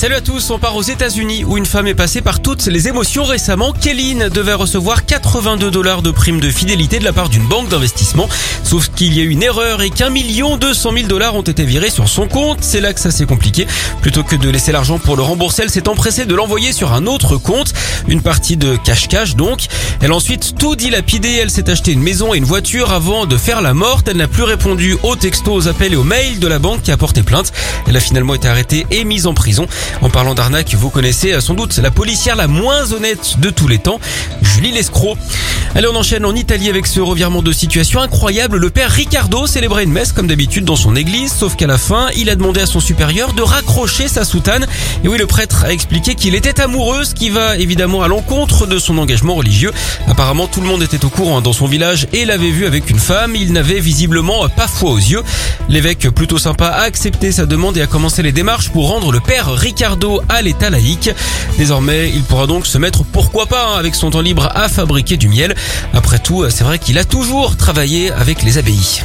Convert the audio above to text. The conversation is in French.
Salut à tous, on part aux États-Unis où une femme est passée par toutes les émotions récemment. Kéline devait recevoir 82 dollars de prime de fidélité de la part d'une banque d'investissement. Sauf qu'il y a eu une erreur et qu'un million deux cent mille dollars ont été virés sur son compte. C'est là que ça s'est compliqué. Plutôt que de laisser l'argent pour le rembourser, elle s'est empressée de l'envoyer sur un autre compte. Une partie de cash-cash donc. Elle a ensuite tout dilapidé. Elle s'est acheté une maison et une voiture avant de faire la morte. Elle n'a plus répondu aux textos, aux appels et aux mails de la banque qui a porté plainte. Elle a finalement été arrêtée et mise en prison. En parlant d'arnaque, vous connaissez sans doute la policière la moins honnête de tous les temps, Julie Lescroc. Allez, on enchaîne en Italie avec ce revirement de situation incroyable. Le père Ricardo célébrait une messe comme d'habitude dans son église, sauf qu'à la fin, il a demandé à son supérieur de raccrocher sa soutane. Et oui, le prêtre a expliqué qu'il était amoureux, ce qui va évidemment à l'encontre de son engagement religieux. Apparemment, tout le monde était au courant dans son village et l'avait vu avec une femme. Il n'avait visiblement pas foi aux yeux. L'évêque, plutôt sympa, a accepté sa demande et a commencé les démarches pour rendre le père Ricardo à l'état laïque. Désormais, il pourra donc se mettre, pourquoi pas, hein, avec son temps libre à fabriquer du miel. Après tout, c'est vrai qu'il a toujours travaillé avec les abbayes.